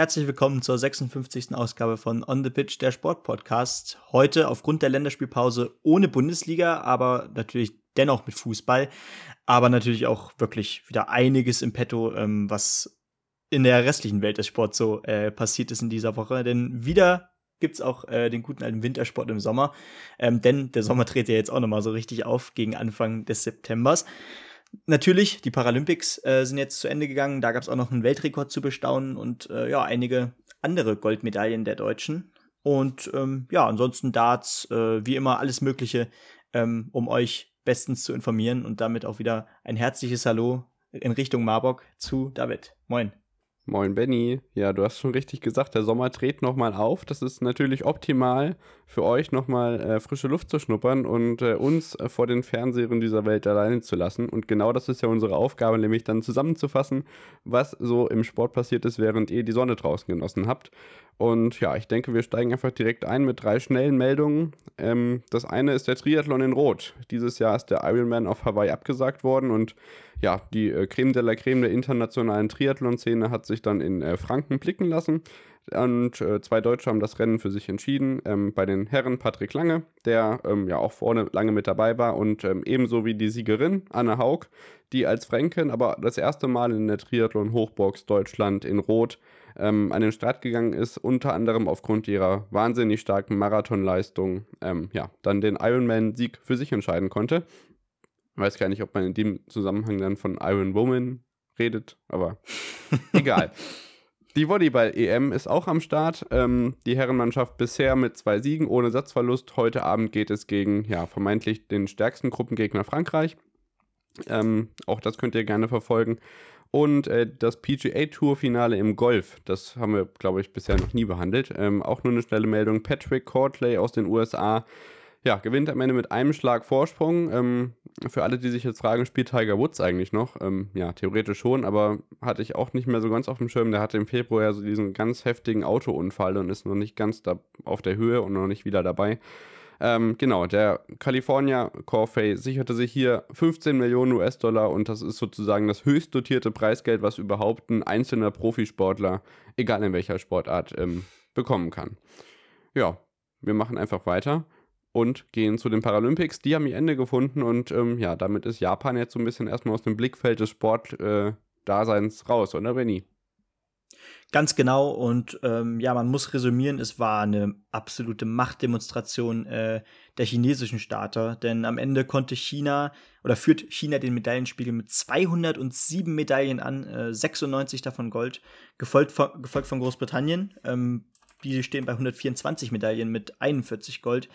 Herzlich willkommen zur 56. Ausgabe von On the Pitch, der Sportpodcast. Heute aufgrund der Länderspielpause ohne Bundesliga, aber natürlich dennoch mit Fußball. Aber natürlich auch wirklich wieder einiges im Petto, ähm, was in der restlichen Welt des Sports so äh, passiert ist in dieser Woche. Denn wieder gibt's auch äh, den guten alten Wintersport im Sommer. Ähm, denn der Sommer dreht ja jetzt auch noch mal so richtig auf gegen Anfang des Septembers. Natürlich, die Paralympics äh, sind jetzt zu Ende gegangen. Da gab es auch noch einen Weltrekord zu bestaunen und äh, ja, einige andere Goldmedaillen der Deutschen. Und ähm, ja, ansonsten Darts, äh, wie immer, alles Mögliche, ähm, um euch bestens zu informieren und damit auch wieder ein herzliches Hallo in Richtung Marburg zu David. Moin. Moin Benny. Ja, du hast schon richtig gesagt, der Sommer dreht nochmal auf. Das ist natürlich optimal für euch nochmal äh, frische Luft zu schnuppern und äh, uns äh, vor den Fernsehern dieser Welt alleine zu lassen. Und genau das ist ja unsere Aufgabe, nämlich dann zusammenzufassen, was so im Sport passiert ist, während ihr die Sonne draußen genossen habt. Und ja, ich denke, wir steigen einfach direkt ein mit drei schnellen Meldungen. Ähm, das eine ist der Triathlon in Rot. Dieses Jahr ist der Ironman auf Hawaii abgesagt worden und ja, die äh, Creme de la Creme der internationalen Triathlon-Szene hat sich dann in äh, Franken blicken lassen. Und äh, zwei Deutsche haben das Rennen für sich entschieden. Ähm, bei den Herren Patrick Lange, der ähm, ja auch vorne lange mit dabei war, und ähm, ebenso wie die Siegerin Anne Haug, die als Fränkin aber das erste Mal in der Triathlon-Hochbox Deutschland in Rot ähm, an den Start gegangen ist, unter anderem aufgrund ihrer wahnsinnig starken Marathonleistung, ähm, ja, dann den Ironman-Sieg für sich entscheiden konnte. Ich weiß gar nicht, ob man in dem Zusammenhang dann von Iron Woman redet, aber egal. Die Volleyball-EM ist auch am Start. Ähm, die Herrenmannschaft bisher mit zwei Siegen ohne Satzverlust. Heute Abend geht es gegen ja, vermeintlich den stärksten Gruppengegner Frankreich. Ähm, auch das könnt ihr gerne verfolgen. Und äh, das PGA Tour Finale im Golf, das haben wir, glaube ich, bisher noch nie behandelt. Ähm, auch nur eine schnelle Meldung. Patrick Courtley aus den USA ja, gewinnt am Ende mit einem Schlag Vorsprung. Ähm, für alle, die sich jetzt fragen, spielt Tiger Woods eigentlich noch? Ähm, ja, theoretisch schon, aber hatte ich auch nicht mehr so ganz auf dem Schirm. Der hatte im Februar ja so diesen ganz heftigen Autounfall und ist noch nicht ganz da auf der Höhe und noch nicht wieder dabei. Ähm, genau, der California Corfey sicherte sich hier 15 Millionen US-Dollar und das ist sozusagen das höchst dotierte Preisgeld, was überhaupt ein einzelner Profisportler, egal in welcher Sportart, ähm, bekommen kann. Ja, wir machen einfach weiter und gehen zu den Paralympics. Die haben ihr Ende gefunden und ähm, ja, damit ist Japan jetzt so ein bisschen erstmal aus dem Blickfeld des Sportdaseins äh, raus, oder Benny? Ganz genau und ähm, ja, man muss resümieren, es war eine absolute Machtdemonstration äh, der chinesischen Starter, denn am Ende konnte China oder führt China den Medaillenspiegel mit 207 Medaillen an, äh, 96 davon Gold, gefolgt von, gefolgt von Großbritannien. Ähm, die stehen bei 124 Medaillen mit 41 Gold.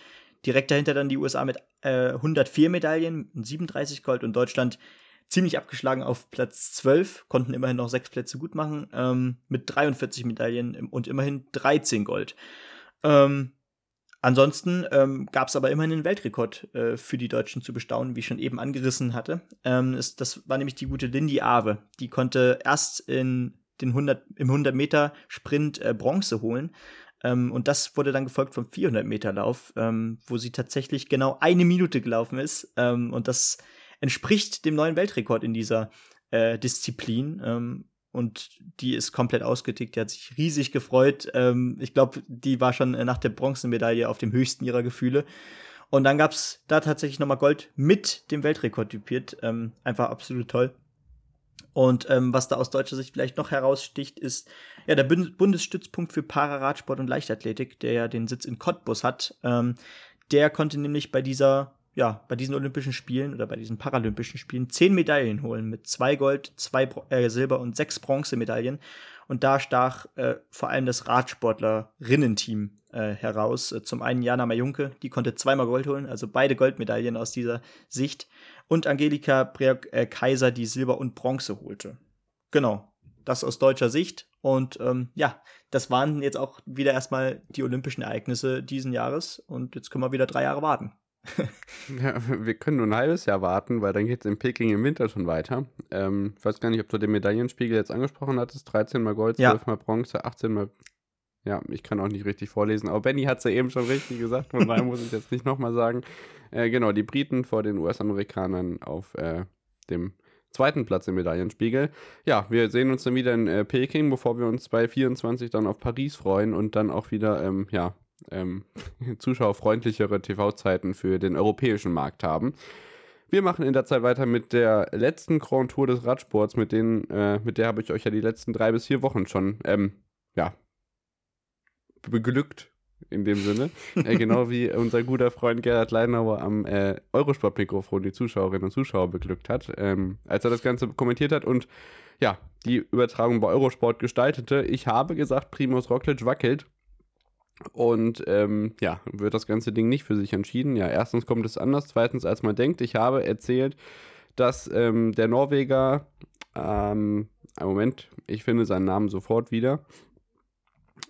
Direkt dahinter dann die USA mit äh, 104 Medaillen, 37 Gold und Deutschland ziemlich abgeschlagen auf Platz 12, konnten immerhin noch sechs Plätze gut machen, ähm, mit 43 Medaillen und immerhin 13 Gold. Ähm, ansonsten ähm, gab es aber immerhin einen Weltrekord äh, für die Deutschen zu bestaunen, wie ich schon eben angerissen hatte. Ähm, es, das war nämlich die gute Lindy Awe. Die konnte erst in den 100, im 100-Meter-Sprint äh, Bronze holen ähm, und das wurde dann gefolgt vom 400-Meter-Lauf, ähm, wo sie tatsächlich genau eine Minute gelaufen ist. Ähm, und das entspricht dem neuen Weltrekord in dieser äh, Disziplin. Ähm, und die ist komplett ausgetickt. Die hat sich riesig gefreut. Ähm, ich glaube, die war schon nach der Bronzemedaille auf dem höchsten ihrer Gefühle. Und dann gab es da tatsächlich nochmal Gold mit dem Weltrekord typiert. Ähm, einfach absolut toll. Und ähm, was da aus deutscher Sicht vielleicht noch heraussticht, ist ja der Bundesstützpunkt für Pararadsport und Leichtathletik, der ja den Sitz in Cottbus hat. Ähm, der konnte nämlich bei dieser, ja, bei diesen Olympischen Spielen oder bei diesen Paralympischen Spielen zehn Medaillen holen mit zwei Gold, zwei Bro äh, Silber und sechs Bronzemedaillen. Und da stach äh, vor allem das Radsportlerinnen-Team äh, heraus. Zum einen Jana Majunke, die konnte zweimal Gold holen, also beide Goldmedaillen aus dieser Sicht. Und Angelika Breok, äh, Kaiser, die Silber und Bronze holte. Genau, das aus deutscher Sicht. Und ähm, ja, das waren jetzt auch wieder erstmal die olympischen Ereignisse diesen Jahres. Und jetzt können wir wieder drei Jahre warten. ja, wir können nur ein halbes Jahr warten, weil dann geht es in Peking im Winter schon weiter. Ähm, ich weiß gar nicht, ob du den Medaillenspiegel jetzt angesprochen hattest. 13 mal Gold, 12 ja. mal Bronze, 18 mal. Ja, ich kann auch nicht richtig vorlesen, aber Benny hat es ja eben schon richtig gesagt, von daher muss ich jetzt nicht nochmal sagen. Äh, genau, die Briten vor den US-Amerikanern auf äh, dem zweiten Platz im Medaillenspiegel. Ja, wir sehen uns dann wieder in äh, Peking, bevor wir uns bei 24 dann auf Paris freuen und dann auch wieder, ähm, ja, ähm, zuschauerfreundlichere TV-Zeiten für den europäischen Markt haben. Wir machen in der Zeit weiter mit der letzten Grand Tour des Radsports, mit, denen, äh, mit der habe ich euch ja die letzten drei bis vier Wochen schon, ähm, ja, beglückt, in dem Sinne. äh, genau wie unser guter Freund Gerhard Leinauer am äh, Eurosport-Mikrofon die Zuschauerinnen und Zuschauer beglückt hat, ähm, als er das Ganze kommentiert hat und ja, die Übertragung bei Eurosport gestaltete. Ich habe gesagt, Primus Roglic wackelt. Und ähm, ja, wird das ganze Ding nicht für sich entschieden. Ja, erstens kommt es anders, zweitens als man denkt. Ich habe erzählt, dass ähm, der Norweger, ähm, Moment, ich finde seinen Namen sofort wieder,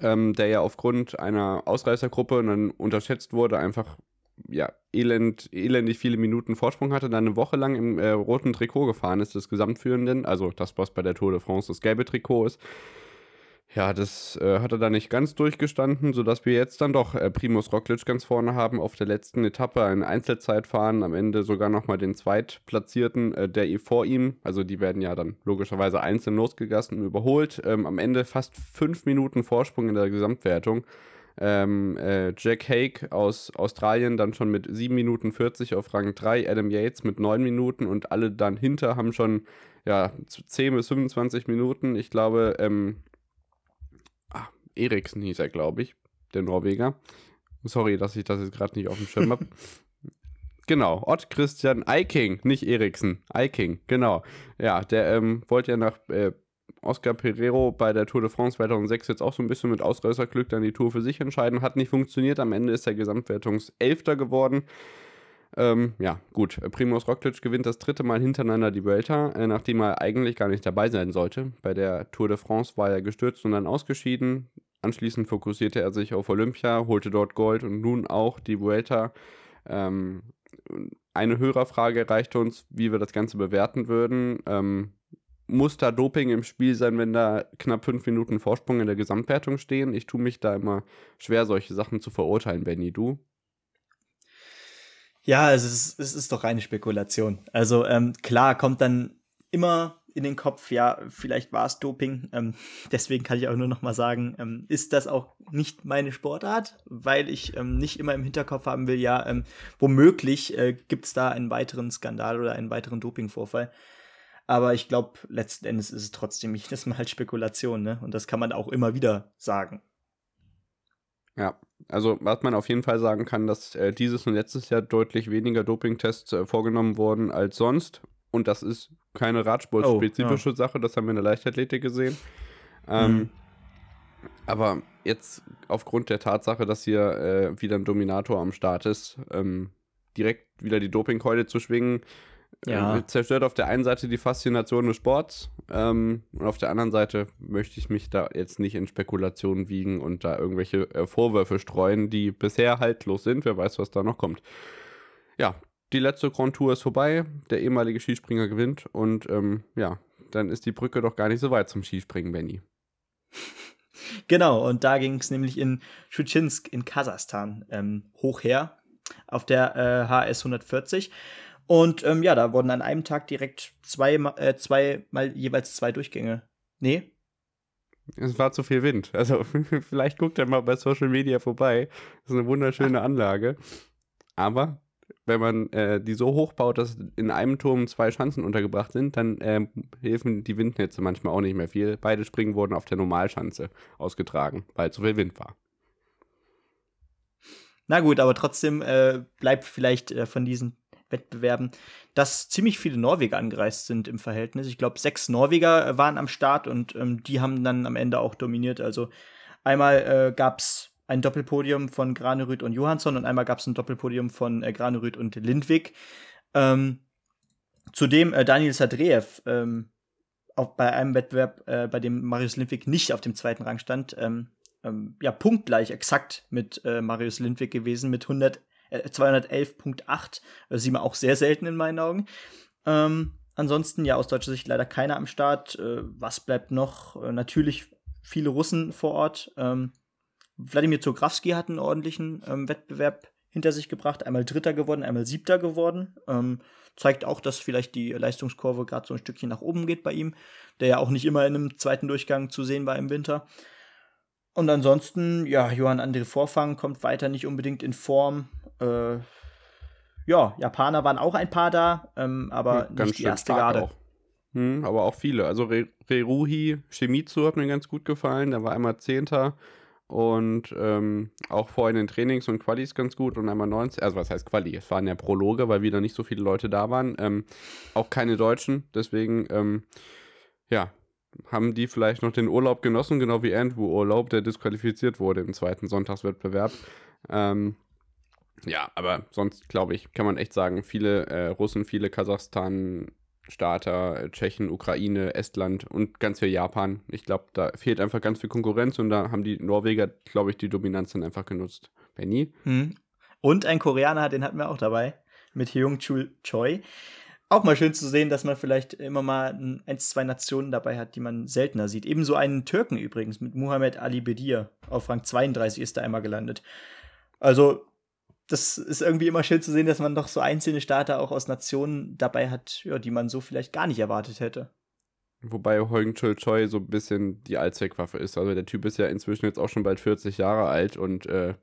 ähm, der ja aufgrund einer Ausreißergruppe dann unterschätzt wurde, einfach ja, elend, elendig viele Minuten Vorsprung hatte, dann eine Woche lang im äh, roten Trikot gefahren ist, des Gesamtführenden, also das, was bei der Tour de France das gelbe Trikot ist. Ja, das äh, hat er da nicht ganz durchgestanden, sodass wir jetzt dann doch äh, Primus Roglic ganz vorne haben, auf der letzten Etappe ein Einzelzeitfahren, am Ende sogar nochmal den Zweitplatzierten, äh, der vor ihm, also die werden ja dann logischerweise einzeln losgegessen und überholt, ähm, am Ende fast fünf Minuten Vorsprung in der Gesamtwertung. Ähm, äh, Jack Hake aus Australien dann schon mit 7 Minuten 40 auf Rang 3, Adam Yates mit 9 Minuten und alle dann hinter haben schon ja, 10 bis 25 Minuten. Ich glaube, ähm, Eriksen hieß er, glaube ich, der Norweger. Sorry, dass ich das jetzt gerade nicht auf dem Schirm habe. Genau, Ott Christian Eiking, nicht Eriksen, Eiking, genau. Ja, der ähm, wollte ja nach äh, Oscar Pereiro bei der Tour de France 2006 jetzt auch so ein bisschen mit Ausreißerglück dann die Tour für sich entscheiden. Hat nicht funktioniert, am Ende ist er Gesamtwertungselfter geworden. Ähm, ja, gut. Primoz Roglic gewinnt das dritte Mal hintereinander die Vuelta, äh, nachdem er eigentlich gar nicht dabei sein sollte. Bei der Tour de France war er gestürzt und dann ausgeschieden. Anschließend fokussierte er sich auf Olympia, holte dort Gold und nun auch die Vuelta. Ähm, eine Hörerfrage erreichte uns, wie wir das Ganze bewerten würden. Ähm, muss da Doping im Spiel sein, wenn da knapp fünf Minuten Vorsprung in der Gesamtwertung stehen? Ich tue mich da immer schwer, solche Sachen zu verurteilen, Benny. Du? Ja, es ist, es ist doch reine Spekulation. Also ähm, klar kommt dann immer in den Kopf, ja, vielleicht war es Doping. Ähm, deswegen kann ich auch nur noch mal sagen, ähm, ist das auch nicht meine Sportart, weil ich ähm, nicht immer im Hinterkopf haben will, ja, ähm, womöglich äh, gibt es da einen weiteren Skandal oder einen weiteren Dopingvorfall. Aber ich glaube, letzten Endes ist es trotzdem jedes Mal halt Spekulation, ne? Und das kann man auch immer wieder sagen. Ja, also was man auf jeden Fall sagen kann, dass äh, dieses und letztes Jahr deutlich weniger Dopingtests äh, vorgenommen wurden als sonst. Und das ist keine Radsportspezifische oh, ja. Sache, das haben wir in der Leichtathletik gesehen. Ähm, mhm. Aber jetzt aufgrund der Tatsache, dass hier äh, wieder ein Dominator am Start ist, ähm, direkt wieder die Dopingkeule zu schwingen, ja. Äh, zerstört auf der einen Seite die Faszination des Sports ähm, und auf der anderen Seite möchte ich mich da jetzt nicht in Spekulationen wiegen und da irgendwelche äh, Vorwürfe streuen, die bisher haltlos sind. Wer weiß, was da noch kommt. Ja, die letzte Grand Tour ist vorbei. Der ehemalige Skispringer gewinnt und ähm, ja, dann ist die Brücke doch gar nicht so weit zum Skispringen, Benny. Genau, und da ging es nämlich in Schuchinsk in Kasachstan ähm, hoch her auf der äh, HS 140. Und ähm, ja, da wurden an einem Tag direkt zwei, äh, zwei mal jeweils zwei Durchgänge. Nee. Es war zu viel Wind. Also vielleicht guckt er mal bei Social Media vorbei. Das ist eine wunderschöne Anlage. Aber wenn man äh, die so hoch baut, dass in einem Turm zwei Schanzen untergebracht sind, dann äh, helfen die Windnetze manchmal auch nicht mehr viel. Beide Springen wurden auf der Normalschanze ausgetragen, weil zu viel Wind war. Na gut, aber trotzdem äh, bleibt vielleicht äh, von diesen Wettbewerben, dass ziemlich viele Norweger angereist sind im Verhältnis. Ich glaube, sechs Norweger äh, waren am Start und ähm, die haben dann am Ende auch dominiert. Also einmal äh, gab es ein Doppelpodium von Granerüth und Johansson und einmal gab es ein Doppelpodium von äh, Granerüth und Lindwig. Ähm, zudem äh, Daniel Sadreev ähm, auch bei einem Wettbewerb, äh, bei dem Marius Lindwig nicht auf dem zweiten Rang stand, ähm, ähm, ja punktgleich exakt mit äh, Marius Lindwig gewesen mit 100 211.8. Das sieht man auch sehr selten in meinen Augen. Ähm, ansonsten, ja, aus deutscher Sicht leider keiner am Start. Äh, was bleibt noch? Äh, natürlich viele Russen vor Ort. Ähm, Wladimir Zografski hat einen ordentlichen ähm, Wettbewerb hinter sich gebracht, einmal Dritter geworden, einmal Siebter geworden. Ähm, zeigt auch, dass vielleicht die Leistungskurve gerade so ein Stückchen nach oben geht bei ihm, der ja auch nicht immer in einem zweiten Durchgang zu sehen war im Winter. Und ansonsten, ja, Johann André Vorfang kommt weiter nicht unbedingt in Form. Äh, ja, Japaner waren auch ein paar da, ähm, aber hm, nicht die erste Garde. Hm, aber auch viele. Also Re Reruhi Shimizu hat mir ganz gut gefallen. Der war einmal Zehnter und ähm, auch vorher in den Trainings und Qualis ganz gut und einmal 19. Also was heißt Quali? Es waren ja Prologe, weil wieder nicht so viele Leute da waren. Ähm, auch keine Deutschen. Deswegen, ähm, ja, haben die vielleicht noch den Urlaub genossen, genau wie Andrew Urlaub, der disqualifiziert wurde im zweiten Sonntagswettbewerb. Ähm, ja, aber sonst glaube ich, kann man echt sagen, viele äh, Russen, viele Kasachstan, Starter, Tschechen, Ukraine, Estland und ganz viel Japan. Ich glaube, da fehlt einfach ganz viel Konkurrenz und da haben die Norweger, glaube ich, die Dominanz dann einfach genutzt. Benny? Hm. Und ein Koreaner, den hatten wir auch dabei, mit Hyung Chul Choi. Auch mal schön zu sehen, dass man vielleicht immer mal ein, zwei Nationen dabei hat, die man seltener sieht. Ebenso einen Türken übrigens mit Muhammad Ali Bedir. Auf Rang 32 ist er einmal gelandet. Also das ist irgendwie immer schön zu sehen, dass man doch so einzelne Starter auch aus Nationen dabei hat, ja, die man so vielleicht gar nicht erwartet hätte. Wobei Heung Chul Choi so ein bisschen die Allzweckwaffe ist. Also der Typ ist ja inzwischen jetzt auch schon bald 40 Jahre alt und äh,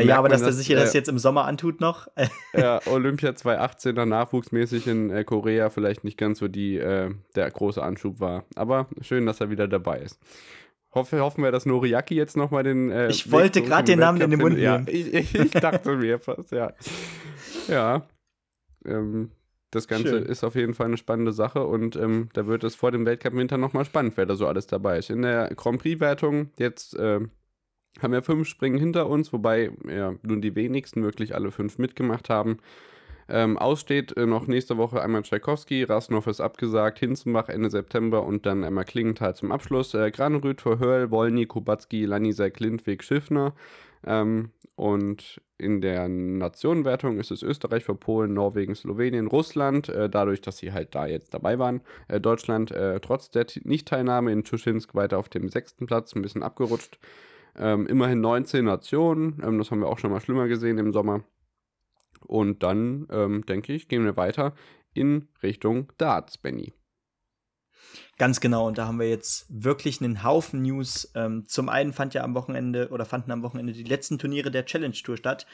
ja, aber dass der sich äh, das jetzt im Sommer antut noch. ja, Olympia 2018 dann nachwuchsmäßig in äh, Korea vielleicht nicht ganz so die, äh, der große Anschub war. Aber schön, dass er wieder dabei ist. Hoffe, hoffen wir, dass Noriaki jetzt nochmal den. Äh, ich wollte gerade den Namen in den Mund nehmen. Ja, ich, ich, dachte mir fast, ja. Ja. Ähm, das Ganze Schön. ist auf jeden Fall eine spannende Sache und ähm, da wird es vor dem Weltcup Winter nochmal spannend, wer da so alles dabei ist. In der Grand Prix-Wertung jetzt äh, haben wir fünf Springen hinter uns, wobei ja nun die wenigsten wirklich alle fünf mitgemacht haben. Ähm, aussteht äh, noch nächste Woche einmal Tchaikovsky, Rasnov ist abgesagt, Hinzenbach Ende September und dann einmal Klingenthal zum Abschluss. Äh, Granerüth, Verhörl, Wolny, Kubacki, Lanisek, Lindwig, Schiffner. Ähm, und in der Nationenwertung ist es Österreich vor Polen, Norwegen, Slowenien, Russland, äh, dadurch, dass sie halt da jetzt dabei waren. Äh, Deutschland äh, trotz der Nichtteilnahme in Tuschinsk weiter auf dem sechsten Platz, ein bisschen abgerutscht. Ähm, immerhin 19 Nationen, ähm, das haben wir auch schon mal schlimmer gesehen im Sommer. Und dann, ähm, denke ich, gehen wir weiter in Richtung Darts, Benny. Ganz genau, und da haben wir jetzt wirklich einen Haufen News. Ähm, zum einen fand ja am Wochenende oder fanden am Wochenende die letzten Turniere der Challenge Tour statt.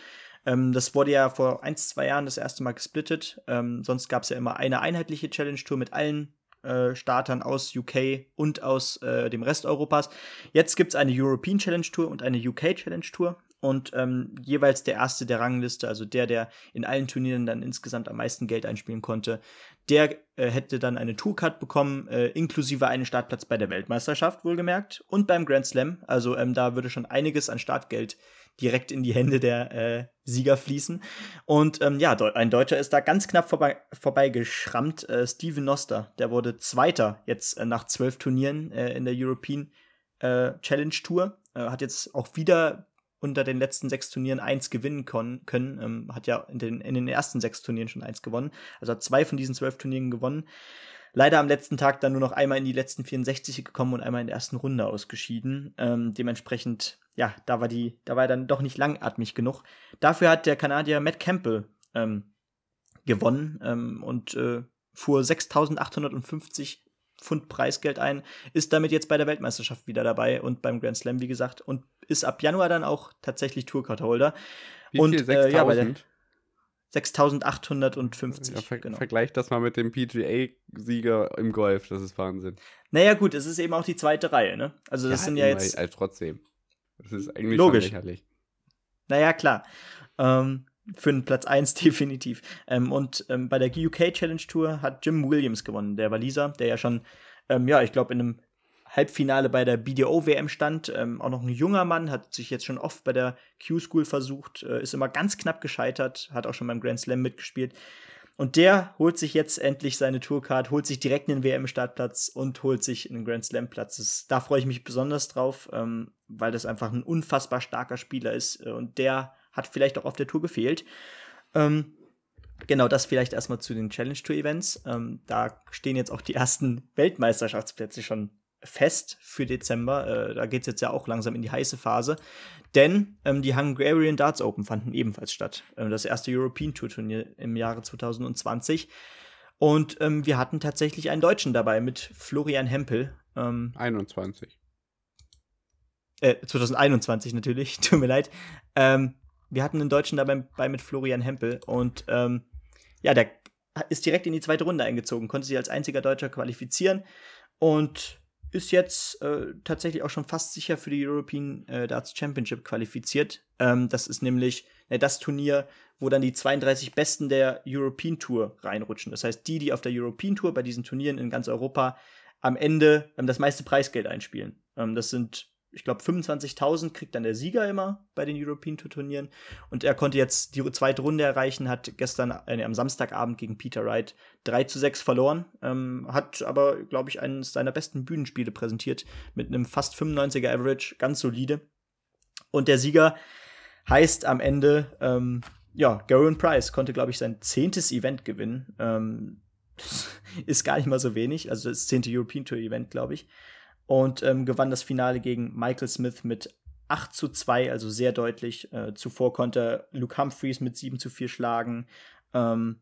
Ähm, das wurde ja vor ein, zwei Jahren das erste Mal gesplittet. Ähm, sonst gab es ja immer eine einheitliche Challenge Tour mit allen äh, Startern aus UK und aus äh, dem Rest Europas. Jetzt gibt es eine European Challenge Tour und eine UK Challenge Tour und ähm, jeweils der erste der Rangliste, also der, der in allen Turnieren dann insgesamt am meisten Geld einspielen konnte, der äh, hätte dann eine Tourcard bekommen, äh, inklusive einen Startplatz bei der Weltmeisterschaft, wohlgemerkt, und beim Grand Slam. Also ähm, da würde schon einiges an Startgeld direkt in die Hände der äh, Sieger fließen. Und ähm, ja, ein Deutscher ist da ganz knapp vorbei, vorbeigeschrammt. Äh, Steven Noster, der wurde Zweiter jetzt äh, nach zwölf Turnieren äh, in der European äh, Challenge Tour. Äh, hat jetzt auch wieder unter den letzten sechs Turnieren eins gewinnen können. Ähm, hat ja in den, in den ersten sechs Turnieren schon eins gewonnen. Also hat zwei von diesen zwölf Turnieren gewonnen. Leider am letzten Tag dann nur noch einmal in die letzten 64 gekommen und einmal in der ersten Runde ausgeschieden. Ähm, dementsprechend, ja, da war die, da war er dann doch nicht langatmig genug. Dafür hat der Kanadier Matt Campbell ähm, gewonnen ähm, und äh, fuhr 6.850 Pfund Preisgeld ein, ist damit jetzt bei der Weltmeisterschaft wieder dabei und beim Grand Slam, wie gesagt, und ist ab Januar dann auch tatsächlich Tourcard-Holder. Und, viel? 6000? Äh, ja, 6850. Ja, ver genau. Vergleich das mal mit dem PGA-Sieger im Golf, das ist Wahnsinn. Naja, gut, es ist eben auch die zweite Reihe, ne? Also, das ja, sind ja jetzt. Also trotzdem. Das ist eigentlich logisch. lächerlich. Naja, klar. Ähm, für den Platz 1 definitiv. Ähm, und ähm, bei der UK Challenge Tour hat Jim Williams gewonnen, der Waliser, der ja schon, ähm, ja, ich glaube, in einem Halbfinale bei der BDO-WM stand. Ähm, auch noch ein junger Mann, hat sich jetzt schon oft bei der Q-School versucht, äh, ist immer ganz knapp gescheitert, hat auch schon beim Grand Slam mitgespielt. Und der holt sich jetzt endlich seine Tourcard, holt sich direkt einen WM-Startplatz und holt sich einen Grand Slam-Platz. Da freue ich mich besonders drauf, ähm, weil das einfach ein unfassbar starker Spieler ist. Äh, und der hat vielleicht auch auf der Tour gefehlt. Ähm, genau, das vielleicht erstmal zu den Challenge Tour Events. Ähm, da stehen jetzt auch die ersten Weltmeisterschaftsplätze schon fest für Dezember. Äh, da geht es jetzt ja auch langsam in die heiße Phase. Denn ähm, die Hungarian Darts Open fanden ebenfalls statt. Äh, das erste European Tour Turnier im Jahre 2020. Und ähm, wir hatten tatsächlich einen Deutschen dabei mit Florian Hempel. Ähm, 21. Äh, 2021 natürlich, tut mir leid. Ähm, wir hatten einen Deutschen dabei bei mit Florian Hempel und ähm, ja, der ist direkt in die zweite Runde eingezogen, konnte sich als einziger Deutscher qualifizieren und ist jetzt äh, tatsächlich auch schon fast sicher für die European äh, Darts Championship qualifiziert. Ähm, das ist nämlich äh, das Turnier, wo dann die 32 Besten der European Tour reinrutschen. Das heißt, die, die auf der European Tour bei diesen Turnieren in ganz Europa am Ende ähm, das meiste Preisgeld einspielen. Ähm, das sind ich glaube, 25.000 kriegt dann der Sieger immer bei den European Tour Turnieren. Und er konnte jetzt die zweite Runde erreichen, hat gestern äh, am Samstagabend gegen Peter Wright 3 zu 6 verloren, ähm, hat aber, glaube ich, eines seiner besten Bühnenspiele präsentiert mit einem fast 95er Average, ganz solide. Und der Sieger heißt am Ende, ähm, ja, Garen Price konnte, glaube ich, sein zehntes Event gewinnen. Ähm, ist gar nicht mal so wenig, also das zehnte European Tour Event, glaube ich und ähm, gewann das Finale gegen Michael Smith mit 8 zu 2, also sehr deutlich. Äh, zuvor konnte Luke Humphreys mit 7 zu 4 schlagen. Ähm,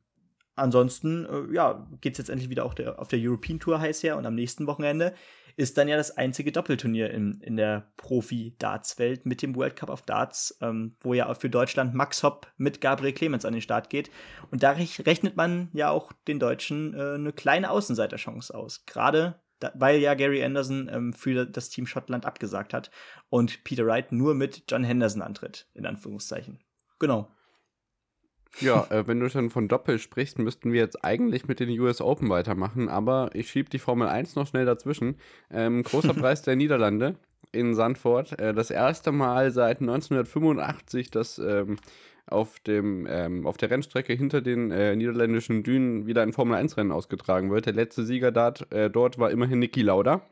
ansonsten, äh, ja, geht es jetzt endlich wieder auch der, auf der European Tour heiß her und am nächsten Wochenende ist dann ja das einzige Doppelturnier in, in der Profi-Darts-Welt mit dem World Cup of Darts, ähm, wo ja auch für Deutschland Max Hopp mit Gabriel Clemens an den Start geht. Und da rechnet man ja auch den Deutschen äh, eine kleine Außenseiterchance aus. Gerade da, weil ja Gary Anderson ähm, für das Team Schottland abgesagt hat und Peter Wright nur mit John Henderson antritt, in Anführungszeichen. Genau. Ja, äh, wenn du schon von Doppel sprichst, müssten wir jetzt eigentlich mit den US Open weitermachen, aber ich schiebe die Formel 1 noch schnell dazwischen. Ähm, großer Preis der Niederlande in Sandford. Äh, das erste Mal seit 1985, dass ähm, auf, dem, ähm, auf der Rennstrecke hinter den äh, niederländischen Dünen wieder ein Formel-1-Rennen ausgetragen wird. Der letzte Sieger dort, äh, dort war immerhin Niki Lauda.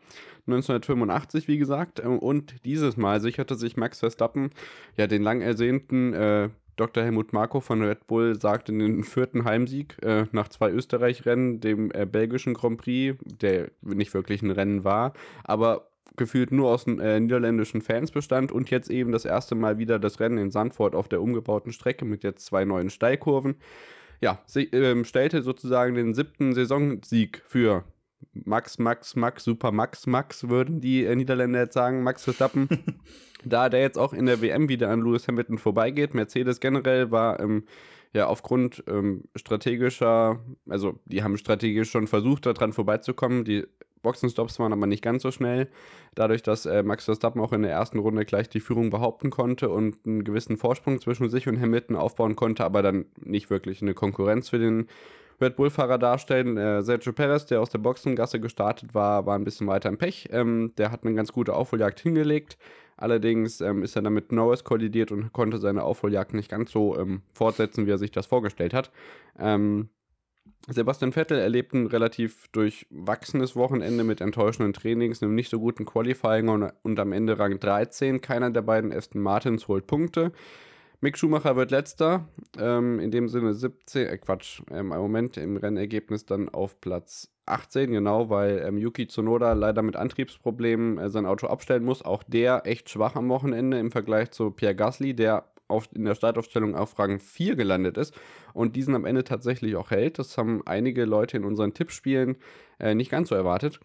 1985, wie gesagt. Äh, und dieses Mal sicherte sich Max Verstappen ja den lang ersehnten äh, Dr. Helmut Marko von Red Bull sagte den vierten Heimsieg äh, nach zwei Österreich-Rennen, dem äh, belgischen Grand Prix, der nicht wirklich ein Rennen war, aber gefühlt nur aus äh, niederländischen Fans bestand und jetzt eben das erste Mal wieder das Rennen in Sandford auf der umgebauten Strecke mit jetzt zwei neuen Steilkurven. Ja, sie, äh, stellte sozusagen den siebten Saisonsieg für Max, Max, Max, Super Max, Max, würden die äh, Niederländer jetzt sagen, Max Verstappen. da der jetzt auch in der WM wieder an Lewis Hamilton vorbeigeht. Mercedes generell war ähm, ja aufgrund ähm, strategischer, also die haben strategisch schon versucht, daran vorbeizukommen. Die Boxenstops waren aber nicht ganz so schnell. Dadurch, dass äh, Max Verstappen auch in der ersten Runde gleich die Führung behaupten konnte und einen gewissen Vorsprung zwischen sich und Hamilton aufbauen konnte, aber dann nicht wirklich eine Konkurrenz für den Red Bull-Fahrer darstellen. Äh, Sergio Perez, der aus der Boxengasse gestartet war, war ein bisschen weiter im Pech. Ähm, der hat eine ganz gute Aufholjagd hingelegt. Allerdings ähm, ist er dann mit Norris kollidiert und konnte seine Aufholjagd nicht ganz so ähm, fortsetzen, wie er sich das vorgestellt hat. Ähm, Sebastian Vettel erlebt ein relativ durchwachsenes Wochenende mit enttäuschenden Trainings, einem nicht so guten Qualifying und, und am Ende Rang 13. Keiner der beiden Aston Martins holt Punkte. Mick Schumacher wird letzter, ähm, in dem Sinne 17, äh Quatsch, ähm, im Moment im Rennergebnis dann auf Platz 18, genau, weil ähm, Yuki Tsunoda leider mit Antriebsproblemen äh, sein Auto abstellen muss. Auch der echt schwach am Wochenende im Vergleich zu Pierre Gasly, der auf, in der Startaufstellung auf Rang 4 gelandet ist und diesen am Ende tatsächlich auch hält. Das haben einige Leute in unseren Tippspielen äh, nicht ganz so erwartet.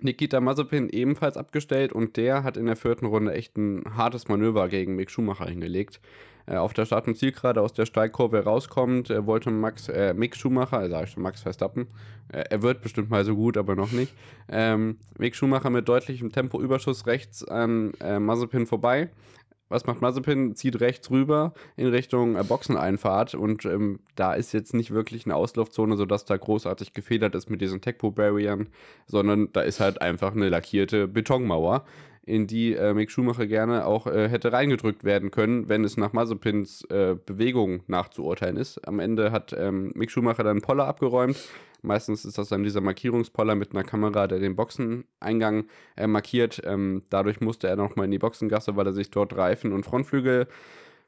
Nikita Mazepin ebenfalls abgestellt und der hat in der vierten Runde echt ein hartes Manöver gegen Mick Schumacher hingelegt. Äh, auf der Start- und Zielgerade aus der Steigkurve rauskommt, äh, wollte Max, äh, Mick Schumacher, äh, sag ich schon Max Verstappen, äh, er wird bestimmt mal so gut, aber noch nicht, ähm, Mick Schumacher mit deutlichem Tempoüberschuss rechts an äh, Mazepin vorbei was macht Mazepin? Zieht rechts rüber in Richtung äh, Boxeneinfahrt und ähm, da ist jetzt nicht wirklich eine Auslaufzone, sodass da großartig gefedert ist mit diesen Tecpo-Barriern, sondern da ist halt einfach eine lackierte Betonmauer, in die äh, Mick Schumacher gerne auch äh, hätte reingedrückt werden können, wenn es nach Mazepins äh, Bewegung nachzuurteilen ist. Am Ende hat ähm, Mick Schumacher dann Poller abgeräumt Meistens ist das dann dieser Markierungspoller mit einer Kamera, der den Boxeneingang äh, markiert. Ähm, dadurch musste er nochmal in die Boxengasse, weil er sich dort Reifen und Frontflügel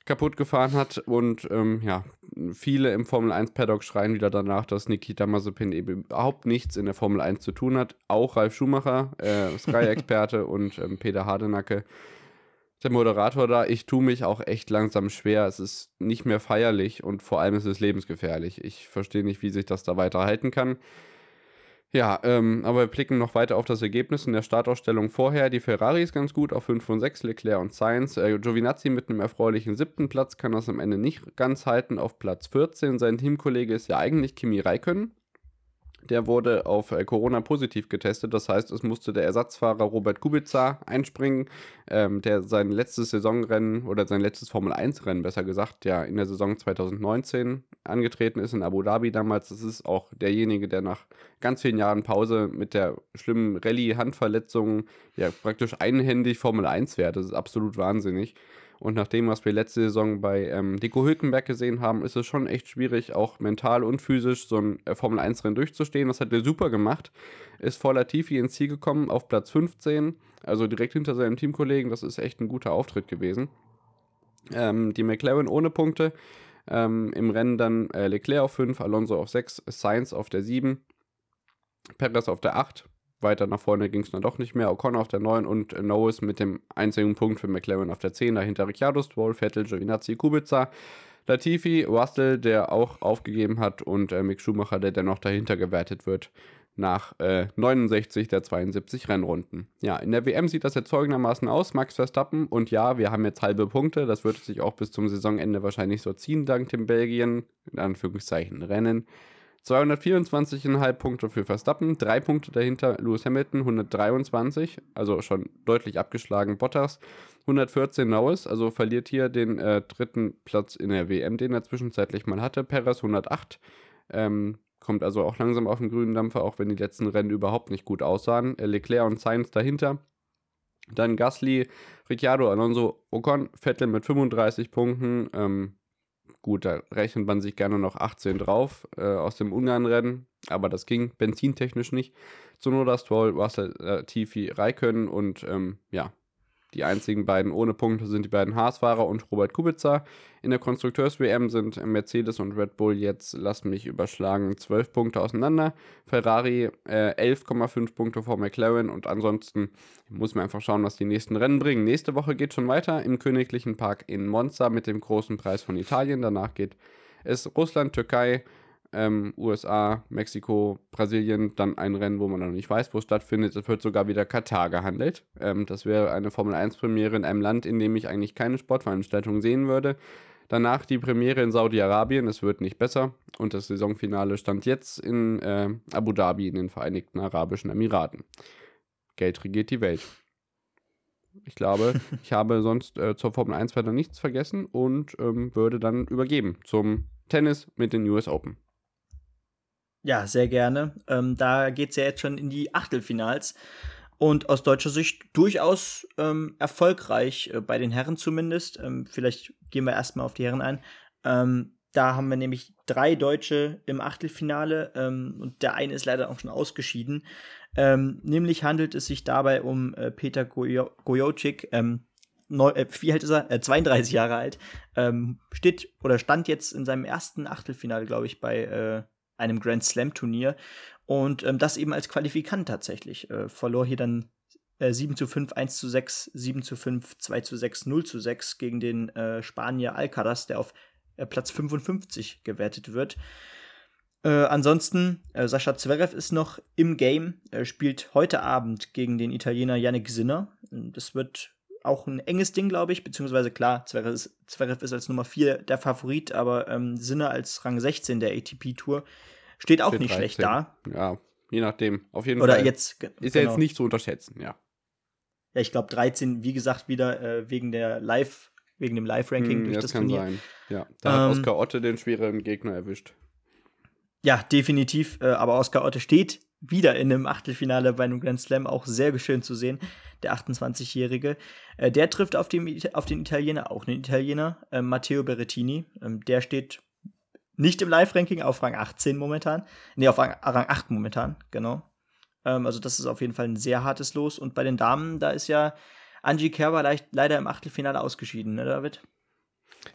kaputt gefahren hat und ähm, ja, viele im Formel 1 Paddock schreien wieder danach, dass Nikita Mazepin eben überhaupt nichts in der Formel 1 zu tun hat. Auch Ralf Schumacher, äh, Sky-Experte und ähm, Peter Hardenacke, der Moderator da. Ich tue mich auch echt langsam schwer. Es ist nicht mehr feierlich und vor allem ist es lebensgefährlich. Ich verstehe nicht, wie sich das da weiterhalten kann. Ja, ähm, aber wir blicken noch weiter auf das Ergebnis in der Startausstellung vorher. Die Ferrari ist ganz gut auf 5 von 6, Leclerc und Sainz. Äh, Giovinazzi mit einem erfreulichen siebten Platz kann das am Ende nicht ganz halten auf Platz 14. Sein Teamkollege ist ja eigentlich Kimi Räikkönen. Der wurde auf äh, Corona positiv getestet. Das heißt, es musste der Ersatzfahrer Robert Kubica einspringen, ähm, der sein letztes Saisonrennen oder sein letztes Formel-1-Rennen, besser gesagt, ja in der Saison 2019 angetreten ist in Abu Dhabi damals. Das ist auch derjenige, der nach ganz vielen Jahren Pause mit der schlimmen Rallye-Handverletzung ja praktisch einhändig Formel 1 fährt. Das ist absolut wahnsinnig. Und nach dem, was wir letzte Saison bei ähm, Deko Hülkenberg gesehen haben, ist es schon echt schwierig, auch mental und physisch so ein äh, Formel 1-Rennen durchzustehen. Das hat er super gemacht. Ist vor Latifi ins Ziel gekommen auf Platz 15, also direkt hinter seinem Teamkollegen. Das ist echt ein guter Auftritt gewesen. Ähm, die McLaren ohne Punkte. Ähm, Im Rennen dann äh, Leclerc auf 5, Alonso auf 6, Sainz auf der 7, Perez auf der 8, weiter nach vorne ging es dann doch nicht mehr. Ocon auf der 9 und äh, Norris mit dem einzigen Punkt für McLaren auf der 10. Dahinter Ricciardo, Stroll, Vettel, Giovinazzi, Kubica, Latifi, Russell, der auch aufgegeben hat und äh, Mick Schumacher, der dennoch dahinter gewertet wird nach äh, 69 der 72 Rennrunden. Ja, in der WM sieht das jetzt folgendermaßen aus. Max Verstappen und ja, wir haben jetzt halbe Punkte. Das wird sich auch bis zum Saisonende wahrscheinlich so ziehen, dank dem Belgien, in Anführungszeichen, Rennen. 224,5 Punkte für Verstappen, drei Punkte dahinter Lewis Hamilton, 123, also schon deutlich abgeschlagen Bottas, 114 Norris, also verliert hier den äh, dritten Platz in der WM, den er zwischenzeitlich mal hatte. Perez 108, ähm, kommt also auch langsam auf den grünen Dampfer, auch wenn die letzten Rennen überhaupt nicht gut aussahen. Äh, Leclerc und Sainz dahinter. Dann Gasly, Ricciardo, Alonso, Ocon, Vettel mit 35 Punkten, ähm, Gut, da rechnet man sich gerne noch 18 drauf äh, aus dem Ungarn-Rennen, aber das ging benzintechnisch nicht. Zunoda Stroll, Russell äh, Tifi Raikön und ähm, ja, die einzigen beiden ohne Punkte sind die beiden Haas-Fahrer und Robert Kubica. In der Konstrukteurs-WM sind Mercedes und Red Bull jetzt, lasst mich überschlagen, 12 Punkte auseinander. Ferrari äh, 11,5 Punkte vor McLaren und ansonsten muss man einfach schauen, was die nächsten Rennen bringen. Nächste Woche geht schon weiter im Königlichen Park in Monza mit dem großen Preis von Italien. Danach geht es Russland, Türkei, ähm, USA, Mexiko, Brasilien, dann ein Rennen, wo man noch nicht weiß, wo es stattfindet. Es wird sogar wieder Katar gehandelt. Ähm, das wäre eine Formel 1-Premiere in einem Land, in dem ich eigentlich keine Sportveranstaltung sehen würde. Danach die Premiere in Saudi-Arabien, es wird nicht besser. Und das Saisonfinale stand jetzt in äh, Abu Dhabi in den Vereinigten Arabischen Emiraten. Geld regiert die Welt. Ich glaube, ich habe sonst äh, zur Formel 1 weiter nichts vergessen und ähm, würde dann übergeben zum Tennis mit den US Open. Ja, sehr gerne. Ähm, da geht es ja jetzt schon in die Achtelfinals. Und aus deutscher Sicht durchaus ähm, erfolgreich, äh, bei den Herren zumindest. Ähm, vielleicht gehen wir erstmal auf die Herren ein. Ähm, da haben wir nämlich drei Deutsche im Achtelfinale ähm, und der eine ist leider auch schon ausgeschieden. Ähm, nämlich handelt es sich dabei um äh, Peter Gojo Gojocic. Neu, äh, wie alt ist er? Äh, 32 Jahre alt. Ähm, steht oder stand jetzt in seinem ersten Achtelfinale, glaube ich, bei äh, einem Grand Slam Turnier. Und ähm, das eben als Qualifikant tatsächlich. Äh, verlor hier dann äh, 7 zu 5, 1 zu 6, 7 zu 5, 2 zu 6, 0 zu 6 gegen den äh, Spanier Alcaraz, der auf äh, Platz 55 gewertet wird. Äh, ansonsten, äh, Sascha Zverev ist noch im Game, spielt heute Abend gegen den Italiener Yannick Sinner. Das wird auch ein enges Ding, glaube ich, beziehungsweise klar, Zverev ist, Zverev ist als Nummer 4 der Favorit, aber ähm, Sinner als Rang 16 der ATP-Tour steht auch steht nicht 13. schlecht da. Ja, je nachdem. Auf jeden Oder Fall. Jetzt, ist genau. ja jetzt nicht zu unterschätzen, ja. Ja, ich glaube 13, wie gesagt, wieder äh, wegen der Live, wegen dem Live-Ranking hm, durch das, das kann Turnier. sein. Ja, da ähm, hat Oskar Otte den schwereren Gegner erwischt. Ja, definitiv. Äh, aber Oskar Otte steht wieder in einem Achtelfinale bei einem Grand Slam, auch sehr schön zu sehen, der 28-Jährige. Äh, der trifft auf den, auf den Italiener, auch einen Italiener, äh, Matteo Berrettini. Ähm, der steht nicht im Live-Ranking, auf Rang 18 momentan. Nee, auf Rang, Rang 8 momentan, genau. Ähm, also das ist auf jeden Fall ein sehr hartes Los. Und bei den Damen, da ist ja Angie Kerber leicht, leider im Achtelfinale ausgeschieden, ne, David?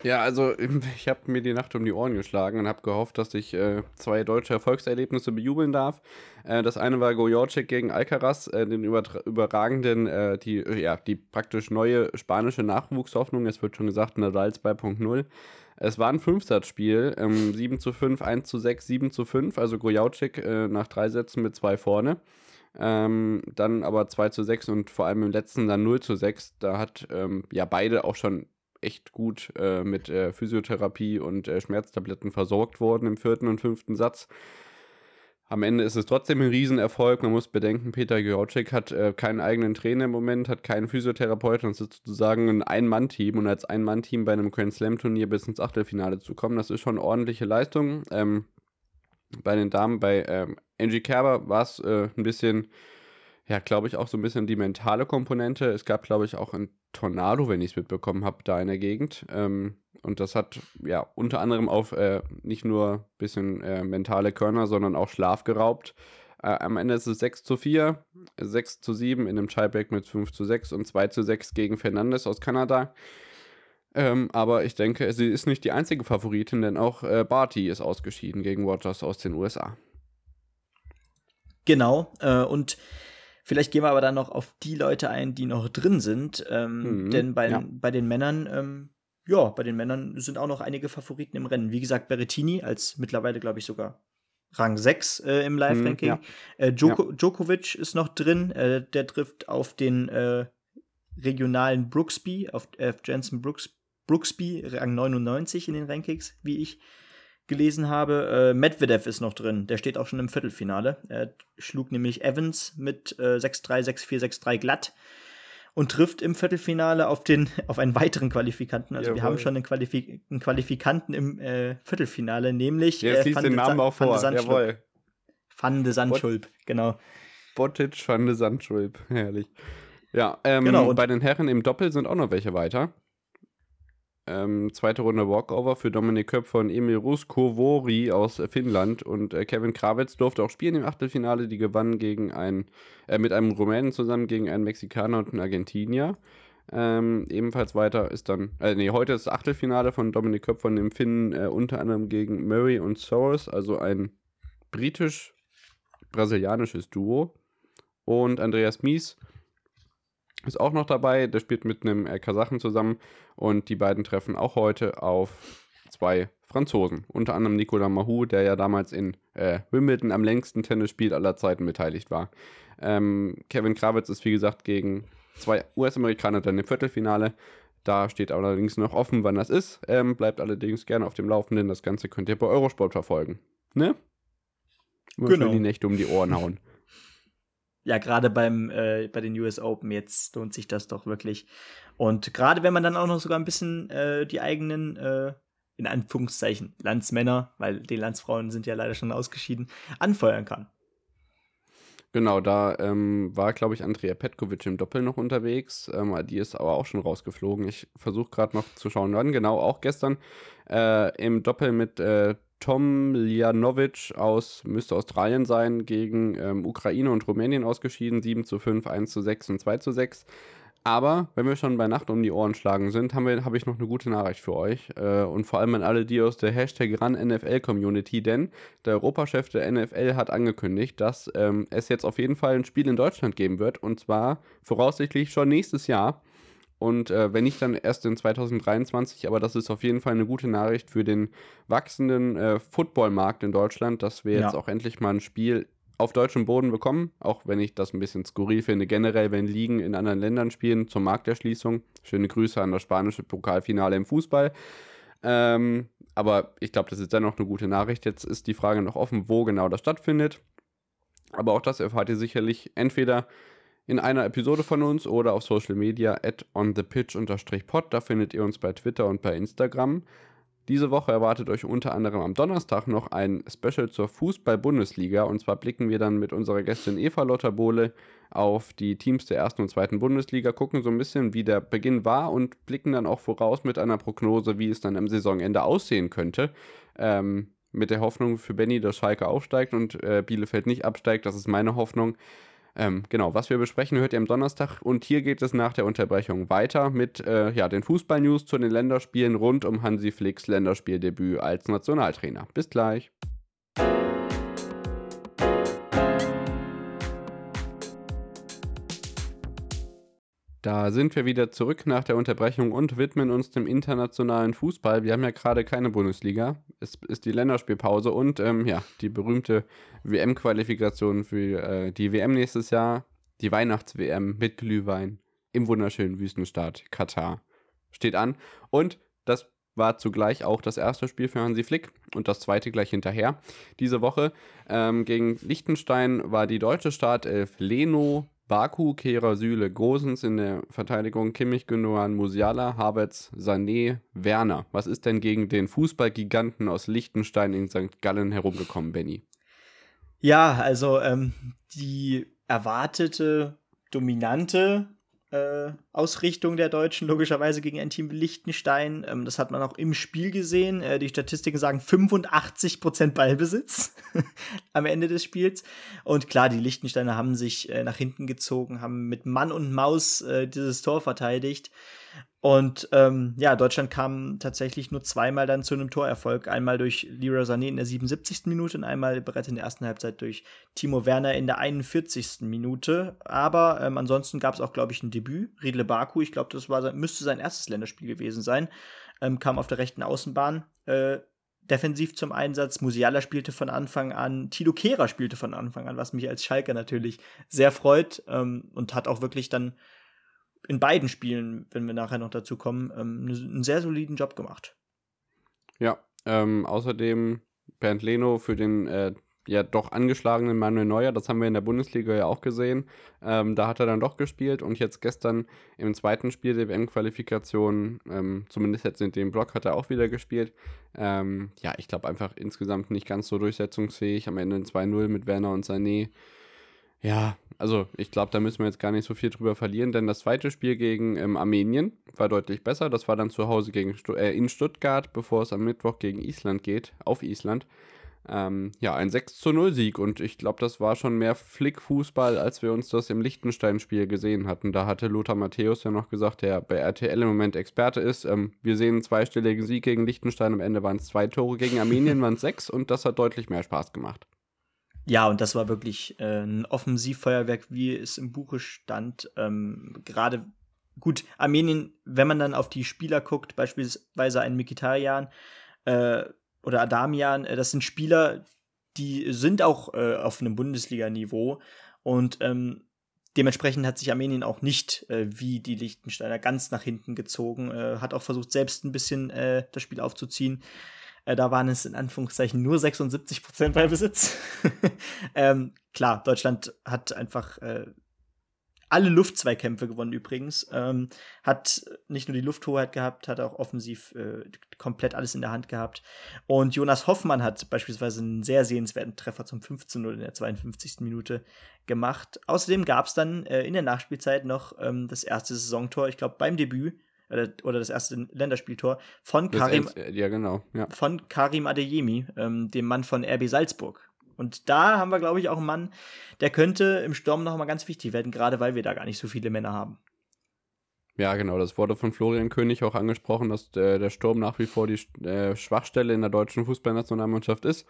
Ja, also ich habe mir die Nacht um die Ohren geschlagen und habe gehofft, dass ich äh, zwei deutsche Erfolgserlebnisse bejubeln darf. Äh, das eine war Gojorcik gegen Alcaraz, äh, den überragenden, äh, die, ja, die praktisch neue spanische Nachwuchshoffnung. Es wird schon gesagt, Nadal 2.0. Es war ein Fünfsatzspiel, ähm, 7 zu 5, 1 zu 6, 7 zu 5. Also Gojaucik äh, nach drei Sätzen mit zwei vorne. Ähm, dann aber 2 zu 6 und vor allem im letzten dann 0 zu 6. Da hat ähm, ja beide auch schon echt gut äh, mit äh, Physiotherapie und äh, Schmerztabletten versorgt worden im vierten und fünften Satz. Am Ende ist es trotzdem ein Riesenerfolg. Man muss bedenken, Peter Georgik hat äh, keinen eigenen Trainer im Moment, hat keinen Physiotherapeuten. Das ist sozusagen ein Ein-Mann-Team. Und als Ein-Mann-Team bei einem Grand Slam-Turnier bis ins Achtelfinale zu kommen, das ist schon ordentliche Leistung. Ähm, bei den Damen, bei ähm, Angie Kerber war es äh, ein bisschen, ja, glaube ich, auch so ein bisschen die mentale Komponente. Es gab, glaube ich, auch ein Tornado, wenn ich es mitbekommen habe, da in der Gegend. Ähm, und das hat ja unter anderem auf äh, nicht nur ein bisschen äh, mentale Körner, sondern auch Schlaf geraubt. Äh, am Ende ist es 6 zu 4, 6 zu 7 in einem Tiebreak mit 5 zu 6 und 2 zu 6 gegen Fernandes aus Kanada. Ähm, aber ich denke, sie ist nicht die einzige Favoritin, denn auch äh, Barty ist ausgeschieden gegen Rogers aus den USA. Genau, äh, und vielleicht gehen wir aber dann noch auf die Leute ein, die noch drin sind. Ähm, mhm, denn bei, ja. bei den Männern, ähm, ja, bei den Männern sind auch noch einige Favoriten im Rennen. Wie gesagt, Berrettini als mittlerweile, glaube ich, sogar Rang 6 äh, im Live-Ranking. Mhm, ja. äh, Djoko ja. Djokovic ist noch drin. Äh, der trifft auf den äh, regionalen Brooksby, auf, auf Jensen Brooks, Brooksby, Rang 99 in den Rankings, wie ich gelesen habe. Äh, Medvedev ist noch drin, der steht auch schon im Viertelfinale. Er schlug nämlich Evans mit äh, 6-3, 6-4, 6-3 glatt und trifft im Viertelfinale auf, den, auf einen weiteren Qualifikanten. Also Jawohl. wir haben schon einen, Qualifik einen Qualifikanten im äh, Viertelfinale, nämlich Jetzt äh, Van, den Namen auch vor. Jawohl. Van de Sandschulp, genau. Botic van de Sandschulp, herrlich. Ja, ähm, genau, und bei den Herren im Doppel sind auch noch welche weiter. Ähm, zweite Runde Walkover für Dominik Köpfer und Emil Ruskovori aus Finnland. Und äh, Kevin Krawitz durfte auch spielen im Achtelfinale. Die gewannen gegen ein, äh, mit einem Rumänen zusammen gegen einen Mexikaner und einen Argentinier. Ähm, ebenfalls weiter ist dann, äh, nee, heute ist das Achtelfinale von Dominik Köpfer und dem Finnen äh, unter anderem gegen Murray und Soros, also ein britisch-brasilianisches Duo. Und Andreas Mies ist auch noch dabei. Der spielt mit einem äh, Kasachen zusammen und die beiden treffen auch heute auf zwei Franzosen. Unter anderem Nicolas Mahou, der ja damals in äh, Wimbledon am längsten Tennisspiel aller Zeiten beteiligt war. Ähm, Kevin Krawitz ist wie gesagt gegen zwei US-Amerikaner dann im Viertelfinale. Da steht allerdings noch offen, wann das ist. Ähm, bleibt allerdings gerne auf dem Laufenden. Das Ganze könnt ihr bei Eurosport verfolgen. Ne? Immer genau. die Nächte um die Ohren hauen ja, gerade beim äh, bei den US Open jetzt lohnt sich das doch wirklich. Und gerade wenn man dann auch noch sogar ein bisschen äh, die eigenen äh, in Anführungszeichen Landsmänner, weil die Landsfrauen sind ja leider schon ausgeschieden, anfeuern kann. Genau, da ähm, war, glaube ich, Andrea Petkovic im Doppel noch unterwegs. Ähm, die ist aber auch schon rausgeflogen. Ich versuche gerade noch zu schauen, wann. Genau, auch gestern äh, im Doppel mit äh, Tom Ljanovic aus, müsste Australien sein, gegen ähm, Ukraine und Rumänien ausgeschieden. 7 zu 5, 1 zu 6 und 2 zu 6. Aber wenn wir schon bei Nacht um die Ohren schlagen sind, habe hab ich noch eine gute Nachricht für euch. Äh, und vor allem an alle die aus der Hashtag RunNFL-Community, denn der Europachef der NFL hat angekündigt, dass ähm, es jetzt auf jeden Fall ein Spiel in Deutschland geben wird. Und zwar voraussichtlich schon nächstes Jahr. Und äh, wenn nicht, dann erst in 2023. Aber das ist auf jeden Fall eine gute Nachricht für den wachsenden äh, Footballmarkt in Deutschland, dass wir ja. jetzt auch endlich mal ein Spiel auf deutschem Boden bekommen. Auch wenn ich das ein bisschen skurril finde, generell, wenn Ligen in anderen Ländern spielen, zur Markterschließung. Schöne Grüße an das spanische Pokalfinale im Fußball. Ähm, aber ich glaube, das ist dennoch eine gute Nachricht. Jetzt ist die Frage noch offen, wo genau das stattfindet. Aber auch das erfahrt ihr sicherlich entweder in einer Episode von uns oder auf Social Media at onthepitch-pod. Da findet ihr uns bei Twitter und bei Instagram. Diese Woche erwartet euch unter anderem am Donnerstag noch ein Special zur Fußball-Bundesliga. Und zwar blicken wir dann mit unserer Gästin Eva Lotterbohle auf die Teams der ersten und zweiten Bundesliga, gucken so ein bisschen, wie der Beginn war und blicken dann auch voraus mit einer Prognose, wie es dann am Saisonende aussehen könnte. Ähm, mit der Hoffnung für Benny, dass Schalke aufsteigt und äh, Bielefeld nicht absteigt. Das ist meine Hoffnung. Ähm, genau, was wir besprechen, hört ihr am Donnerstag. Und hier geht es nach der Unterbrechung weiter mit äh, ja, den Fußball-News zu den Länderspielen rund um Hansi Flicks Länderspieldebüt als Nationaltrainer. Bis gleich. Da sind wir wieder zurück nach der Unterbrechung und widmen uns dem internationalen Fußball. Wir haben ja gerade keine Bundesliga. Es ist die Länderspielpause und ähm, ja, die berühmte WM-Qualifikation für äh, die WM nächstes Jahr. Die Weihnachts-WM mit Glühwein im wunderschönen Wüstenstaat Katar steht an. Und das war zugleich auch das erste Spiel für Hansi Flick und das zweite gleich hinterher. Diese Woche ähm, gegen Liechtenstein war die deutsche Startelf Leno, Baku, Kehrer, Süle, Gosens in der Verteidigung, Kimmich, Gündogan, Musiala, Havertz, Sané, Werner. Was ist denn gegen den Fußballgiganten aus Liechtenstein in St. Gallen herumgekommen, Benny? Ja, also ähm, die erwartete dominante äh, Ausrichtung der Deutschen, logischerweise gegen ein Team wie Liechtenstein. Ähm, das hat man auch im Spiel gesehen. Äh, die Statistiken sagen 85% Ballbesitz am Ende des Spiels. Und klar, die Liechtensteiner haben sich äh, nach hinten gezogen, haben mit Mann und Maus äh, dieses Tor verteidigt. Und ähm, ja, Deutschland kam tatsächlich nur zweimal dann zu einem Torerfolg. Einmal durch Leroy Sané in der 77. Minute und einmal bereits in der ersten Halbzeit durch Timo Werner in der 41. Minute. Aber ähm, ansonsten gab es auch, glaube ich, ein Debüt. Riedle Baku, ich glaube, das war, müsste sein erstes Länderspiel gewesen sein. Ähm, kam auf der rechten Außenbahn. Äh, defensiv zum Einsatz. Musiala spielte von Anfang an, Tilo Kehrer spielte von Anfang an, was mich als Schalker natürlich sehr freut ähm, und hat auch wirklich dann in beiden Spielen, wenn wir nachher noch dazu kommen, ähm, einen sehr soliden Job gemacht. Ja, ähm, außerdem Bernd Leno für den äh, ja doch angeschlagenen Manuel Neuer, das haben wir in der Bundesliga ja auch gesehen. Ähm, da hat er dann doch gespielt und jetzt gestern im zweiten Spiel der WM-Qualifikation, ähm, zumindest jetzt in dem Block, hat er auch wieder gespielt. Ähm, ja, ich glaube einfach insgesamt nicht ganz so durchsetzungsfähig. Am Ende ein 2-0 mit Werner und Sané. Ja, also ich glaube, da müssen wir jetzt gar nicht so viel drüber verlieren, denn das zweite Spiel gegen ähm, Armenien war deutlich besser. Das war dann zu Hause gegen Stu äh, in Stuttgart, bevor es am Mittwoch gegen Island geht, auf Island. Ähm, ja, ein 6 zu 0 Sieg und ich glaube, das war schon mehr Flick-Fußball, als wir uns das im Liechtenstein-Spiel gesehen hatten. Da hatte Lothar Matthäus ja noch gesagt, der bei RTL im Moment Experte ist. Ähm, wir sehen einen zweistelligen Sieg gegen Liechtenstein, am Ende waren es zwei Tore, gegen Armenien waren es sechs und das hat deutlich mehr Spaß gemacht. Ja, und das war wirklich äh, ein Offensivfeuerwerk, wie es im Buche stand. Ähm, Gerade gut, Armenien, wenn man dann auf die Spieler guckt, beispielsweise ein Mikitarian äh, oder Adamian, äh, das sind Spieler, die sind auch äh, auf einem Bundesliga-Niveau und ähm, dementsprechend hat sich Armenien auch nicht äh, wie die Liechtensteiner ganz nach hinten gezogen, äh, hat auch versucht, selbst ein bisschen äh, das Spiel aufzuziehen. Äh, da waren es in Anführungszeichen nur 76 Prozent bei Besitz. ähm, klar, Deutschland hat einfach äh, alle Luftzweikämpfe gewonnen übrigens. Ähm, hat nicht nur die Lufthoheit gehabt, hat auch offensiv äh, komplett alles in der Hand gehabt. Und Jonas Hoffmann hat beispielsweise einen sehr sehenswerten Treffer zum 15-0 in der 52. Minute gemacht. Außerdem gab es dann äh, in der Nachspielzeit noch ähm, das erste Saisontor, ich glaube beim Debüt oder das erste Länderspieltor von Karim, ja, genau, ja. von Karim Adeyemi, ähm, dem Mann von RB Salzburg. Und da haben wir, glaube ich, auch einen Mann, der könnte im Sturm noch mal ganz wichtig werden, gerade weil wir da gar nicht so viele Männer haben. Ja, genau, das wurde von Florian König auch angesprochen, dass der, der Sturm nach wie vor die äh, Schwachstelle in der deutschen Fußballnationalmannschaft ist.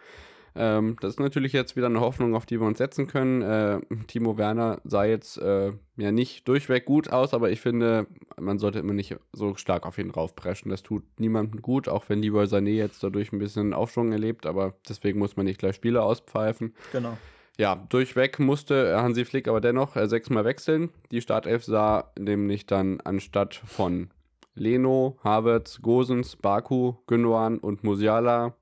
Ähm, das ist natürlich jetzt wieder eine Hoffnung, auf die wir uns setzen können. Äh, Timo Werner sah jetzt äh, ja nicht durchweg gut aus, aber ich finde, man sollte immer nicht so stark auf ihn raufpreschen. Das tut niemandem gut, auch wenn Leroy Sané jetzt dadurch ein bisschen Aufschwung erlebt, aber deswegen muss man nicht gleich Spieler auspfeifen. Genau. Ja, durchweg musste Hansi Flick aber dennoch äh, sechsmal wechseln. Die Startelf sah nämlich dann anstatt von Leno, Havertz, Gosens, Baku, Gündogan und Musiala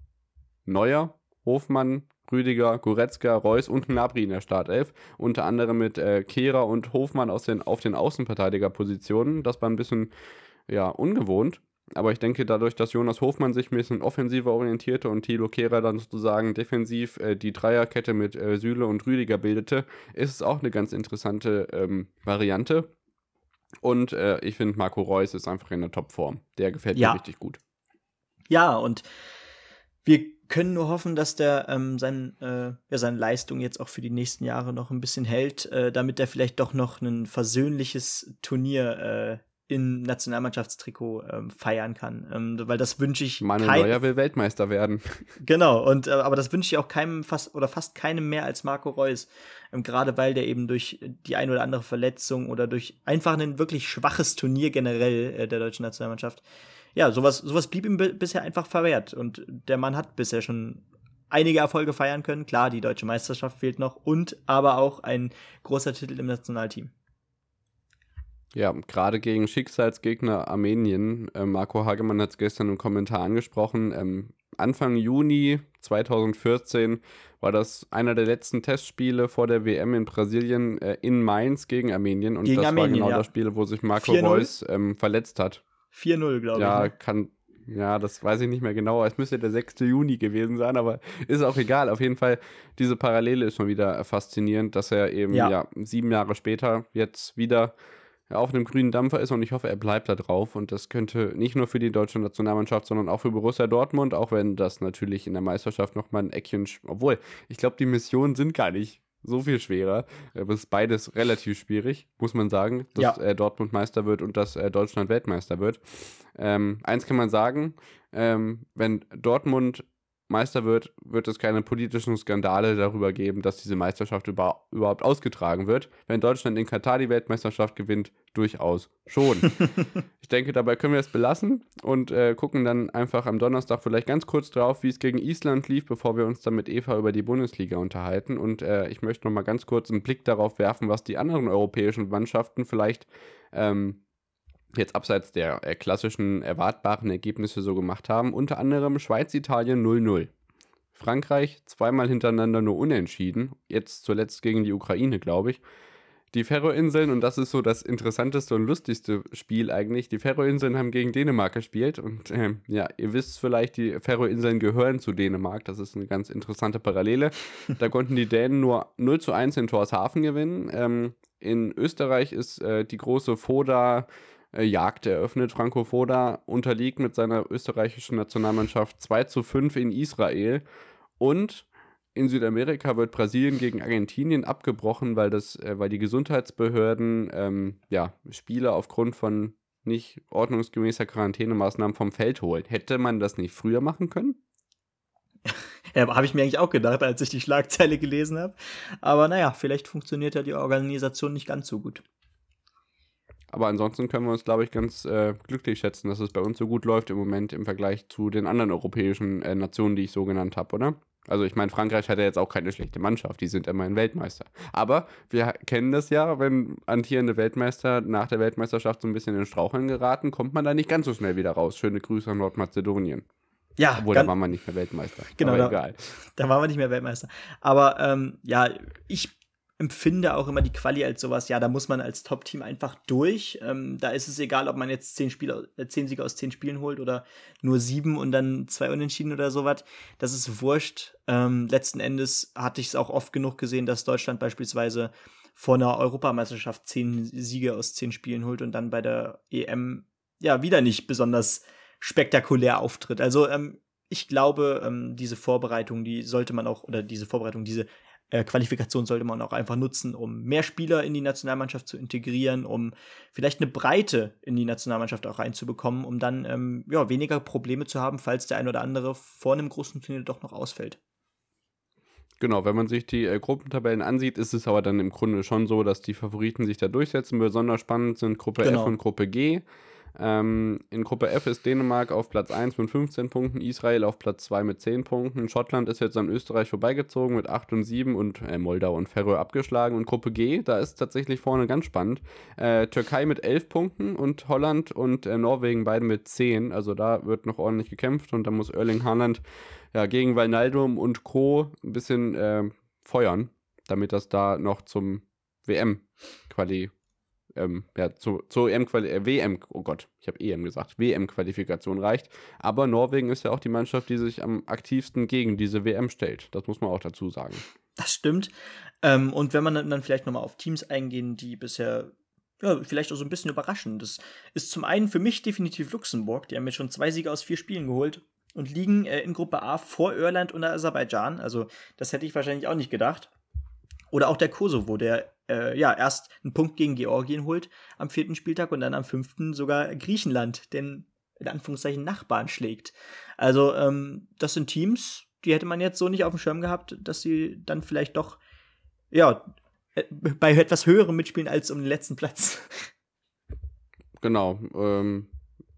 Neuer Hofmann, Rüdiger, Goretzka, Reus und Gnabry in der Startelf. Unter anderem mit äh, Kehrer und Hofmann aus den, auf den Außenverteidigerpositionen. Das war ein bisschen ja, ungewohnt. Aber ich denke, dadurch, dass Jonas Hofmann sich ein bisschen offensiver orientierte und Thilo Kehrer dann sozusagen defensiv äh, die Dreierkette mit äh, Süle und Rüdiger bildete, ist es auch eine ganz interessante ähm, Variante. Und äh, ich finde, Marco Reus ist einfach in der Topform. Der gefällt ja. mir richtig gut. Ja, und wir können nur hoffen, dass der ähm, sein, äh, ja, seine Leistung jetzt auch für die nächsten Jahre noch ein bisschen hält, äh, damit er vielleicht doch noch ein versöhnliches Turnier äh, in Nationalmannschaftstrikot ähm, feiern kann. Ähm, weil das wünsche ich. Manuel kein Neuer will Weltmeister werden. Genau, und äh, aber das wünsche ich auch keinem fast oder fast keinem mehr als Marco Reus. Ähm, Gerade weil der eben durch die ein oder andere Verletzung oder durch einfach ein wirklich schwaches Turnier generell äh, der deutschen Nationalmannschaft ja, sowas, sowas blieb ihm bisher einfach verwehrt. Und der Mann hat bisher schon einige Erfolge feiern können. Klar, die deutsche Meisterschaft fehlt noch und aber auch ein großer Titel im Nationalteam. Ja, gerade gegen Schicksalsgegner Armenien. Äh, Marco Hagemann hat es gestern im Kommentar angesprochen. Ähm, Anfang Juni 2014 war das einer der letzten Testspiele vor der WM in Brasilien äh, in Mainz gegen Armenien. Und gegen das Armenien, war genau ja. das Spiel, wo sich Marco Reus ähm, verletzt hat. 4-0, glaube ja, ich. Ja, ne? kann. Ja, das weiß ich nicht mehr genau. Es müsste der 6. Juni gewesen sein, aber ist auch egal. Auf jeden Fall, diese Parallele ist schon wieder faszinierend, dass er eben ja. ja sieben Jahre später jetzt wieder auf einem grünen Dampfer ist und ich hoffe, er bleibt da drauf. Und das könnte nicht nur für die deutsche Nationalmannschaft, sondern auch für Borussia Dortmund, auch wenn das natürlich in der Meisterschaft nochmal ein Eckchen, obwohl, ich glaube, die Missionen sind gar nicht so viel schwerer. Es ist beides relativ schwierig, muss man sagen, dass ja. äh, Dortmund Meister wird und dass äh, Deutschland Weltmeister wird. Ähm, eins kann man sagen, ähm, wenn Dortmund Meister wird, wird es keine politischen Skandale darüber geben, dass diese Meisterschaft über, überhaupt ausgetragen wird. Wenn Deutschland in Katar die Weltmeisterschaft gewinnt, durchaus schon. ich denke, dabei können wir es belassen und äh, gucken dann einfach am Donnerstag vielleicht ganz kurz drauf, wie es gegen Island lief, bevor wir uns dann mit Eva über die Bundesliga unterhalten. Und äh, ich möchte noch mal ganz kurz einen Blick darauf werfen, was die anderen europäischen Mannschaften vielleicht ähm, jetzt abseits der äh, klassischen erwartbaren Ergebnisse so gemacht haben. Unter anderem Schweiz-Italien 0-0. Frankreich zweimal hintereinander nur unentschieden. Jetzt zuletzt gegen die Ukraine, glaube ich. Die Ferroinseln, und das ist so das interessanteste und lustigste Spiel eigentlich, die Ferroinseln haben gegen Dänemark gespielt. Und äh, ja, ihr wisst vielleicht, die Ferroinseln gehören zu Dänemark. Das ist eine ganz interessante Parallele. Da konnten die Dänen nur 0 zu 1 in Torshafen gewinnen. Ähm, in Österreich ist äh, die große Foda Jagd eröffnet. Franco Foda unterliegt mit seiner österreichischen Nationalmannschaft 2 zu 5 in Israel. Und in Südamerika wird Brasilien gegen Argentinien abgebrochen, weil, das, äh, weil die Gesundheitsbehörden ähm, ja, Spieler aufgrund von nicht ordnungsgemäßer Quarantänemaßnahmen vom Feld holen. Hätte man das nicht früher machen können? Ja, habe ich mir eigentlich auch gedacht, als ich die Schlagzeile gelesen habe. Aber naja, vielleicht funktioniert ja die Organisation nicht ganz so gut. Aber ansonsten können wir uns, glaube ich, ganz äh, glücklich schätzen, dass es bei uns so gut läuft im Moment im Vergleich zu den anderen europäischen äh, Nationen, die ich so genannt habe, oder? Also ich meine, Frankreich hat ja jetzt auch keine schlechte Mannschaft, die sind immerhin Weltmeister. Aber wir kennen das ja, wenn antierende Weltmeister nach der Weltmeisterschaft so ein bisschen in Straucheln geraten, kommt man da nicht ganz so schnell wieder raus. Schöne Grüße an Nordmazedonien. Ja, Obwohl, da waren wir nicht mehr Weltmeister. Genau, da, egal. Da waren wir nicht mehr Weltmeister. Aber ähm, ja, ich empfinde auch immer die Quali als sowas, ja, da muss man als Top-Team einfach durch. Ähm, da ist es egal, ob man jetzt zehn, Spiele, äh, zehn Siege aus zehn Spielen holt oder nur sieben und dann zwei Unentschieden oder sowas. Das ist wurscht. Ähm, letzten Endes hatte ich es auch oft genug gesehen, dass Deutschland beispielsweise vor einer Europameisterschaft zehn Siege aus zehn Spielen holt und dann bei der EM ja wieder nicht besonders spektakulär auftritt. Also ähm, ich glaube, ähm, diese Vorbereitung, die sollte man auch, oder diese Vorbereitung, diese äh, Qualifikation sollte man auch einfach nutzen, um mehr Spieler in die Nationalmannschaft zu integrieren, um vielleicht eine Breite in die Nationalmannschaft auch reinzubekommen, um dann ähm, ja, weniger Probleme zu haben, falls der ein oder andere vor einem großen Turnier doch noch ausfällt. Genau, wenn man sich die äh, Gruppentabellen ansieht, ist es aber dann im Grunde schon so, dass die Favoriten sich da durchsetzen. Besonders spannend sind Gruppe genau. F und Gruppe G. Ähm, in Gruppe F ist Dänemark auf Platz 1 mit 15 Punkten, Israel auf Platz 2 mit 10 Punkten, Schottland ist jetzt an Österreich vorbeigezogen mit 8 und 7 und äh, Moldau und Färöer abgeschlagen. Und Gruppe G, da ist tatsächlich vorne ganz spannend. Äh, Türkei mit 11 Punkten und Holland und äh, Norwegen beide mit 10. Also da wird noch ordentlich gekämpft und da muss Erling Haaland ja, gegen Wijnaldum und Co. ein bisschen äh, feuern, damit das da noch zum WM-Quali ähm, ja, zu, zur EM äh, WM, oh Gott, ich habe EM gesagt, WM-Qualifikation reicht. Aber Norwegen ist ja auch die Mannschaft, die sich am aktivsten gegen diese WM stellt. Das muss man auch dazu sagen. Das stimmt. Ähm, und wenn man dann vielleicht nochmal auf Teams eingehen, die bisher ja, vielleicht auch so ein bisschen überraschen. Das ist zum einen für mich definitiv Luxemburg. Die haben jetzt schon zwei Siege aus vier Spielen geholt. und liegen äh, in Gruppe A vor Irland und Aserbaidschan. Also das hätte ich wahrscheinlich auch nicht gedacht. Oder auch der Kosovo, der äh, ja erst einen Punkt gegen Georgien holt am vierten Spieltag und dann am fünften sogar Griechenland, den in Anführungszeichen Nachbarn schlägt. Also ähm, das sind Teams, die hätte man jetzt so nicht auf dem Schirm gehabt, dass sie dann vielleicht doch ja äh, bei etwas höherem mitspielen als um den letzten Platz. Genau. Ähm,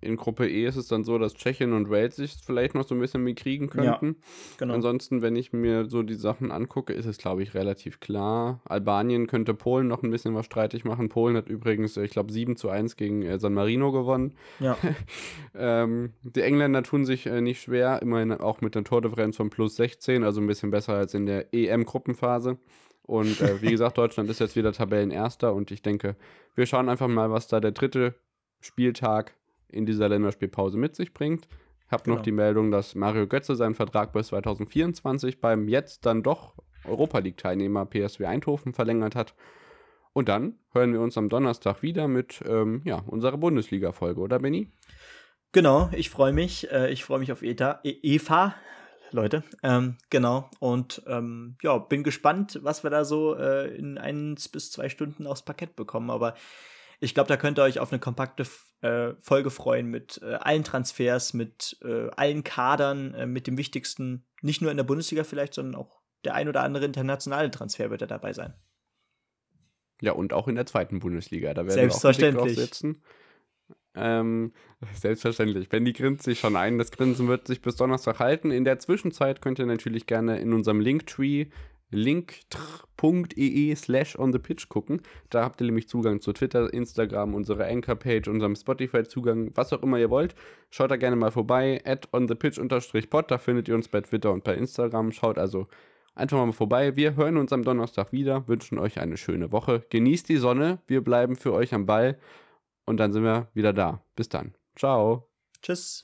in Gruppe E ist es dann so, dass Tschechien und Wales sich vielleicht noch so ein bisschen mitkriegen könnten. Ja, genau. Ansonsten, wenn ich mir so die Sachen angucke, ist es, glaube ich, relativ klar. Albanien könnte Polen noch ein bisschen was streitig machen. Polen hat übrigens, ich glaube, 7 zu 1 gegen äh, San Marino gewonnen. Ja. ähm, die Engländer tun sich äh, nicht schwer, immerhin auch mit einer Tordifferenz von plus 16, also ein bisschen besser als in der EM-Gruppenphase. Und äh, wie gesagt, Deutschland ist jetzt wieder Tabellenerster und ich denke, wir schauen einfach mal, was da der dritte Spieltag in dieser Länderspielpause mit sich bringt. Ich habe genau. noch die Meldung, dass Mario Götze seinen Vertrag bis 2024 beim jetzt dann doch Europa League-Teilnehmer PSW Eindhoven verlängert hat. Und dann hören wir uns am Donnerstag wieder mit ähm, ja, unserer Bundesliga-Folge, oder Benny? Genau, ich freue mich. Äh, ich freue mich auf ETA, e Eva, Leute. Ähm, genau. Und ähm, ja, bin gespannt, was wir da so äh, in eins bis zwei Stunden aufs Parkett bekommen. Aber ich glaube, da könnt ihr euch auf eine kompakte äh, Folge freuen mit äh, allen Transfers, mit äh, allen Kadern, äh, mit dem wichtigsten, nicht nur in der Bundesliga vielleicht, sondern auch der ein oder andere internationale Transfer wird er dabei sein. Ja, und auch in der zweiten Bundesliga. Da werden Selbstverständlich. wir auch sitzen. Ähm, selbstverständlich. Benny grinst sich schon ein. Das Grinsen wird sich bis Donnerstag halten. In der Zwischenzeit könnt ihr natürlich gerne in unserem Linktree link.ee slash on the pitch gucken. Da habt ihr nämlich Zugang zu Twitter, Instagram, unserer Anchor-Page, unserem Spotify-Zugang, was auch immer ihr wollt. Schaut da gerne mal vorbei, at on the pitch pod, da findet ihr uns bei Twitter und bei Instagram. Schaut also einfach mal vorbei. Wir hören uns am Donnerstag wieder, wünschen euch eine schöne Woche. Genießt die Sonne, wir bleiben für euch am Ball und dann sind wir wieder da. Bis dann. Ciao. Tschüss.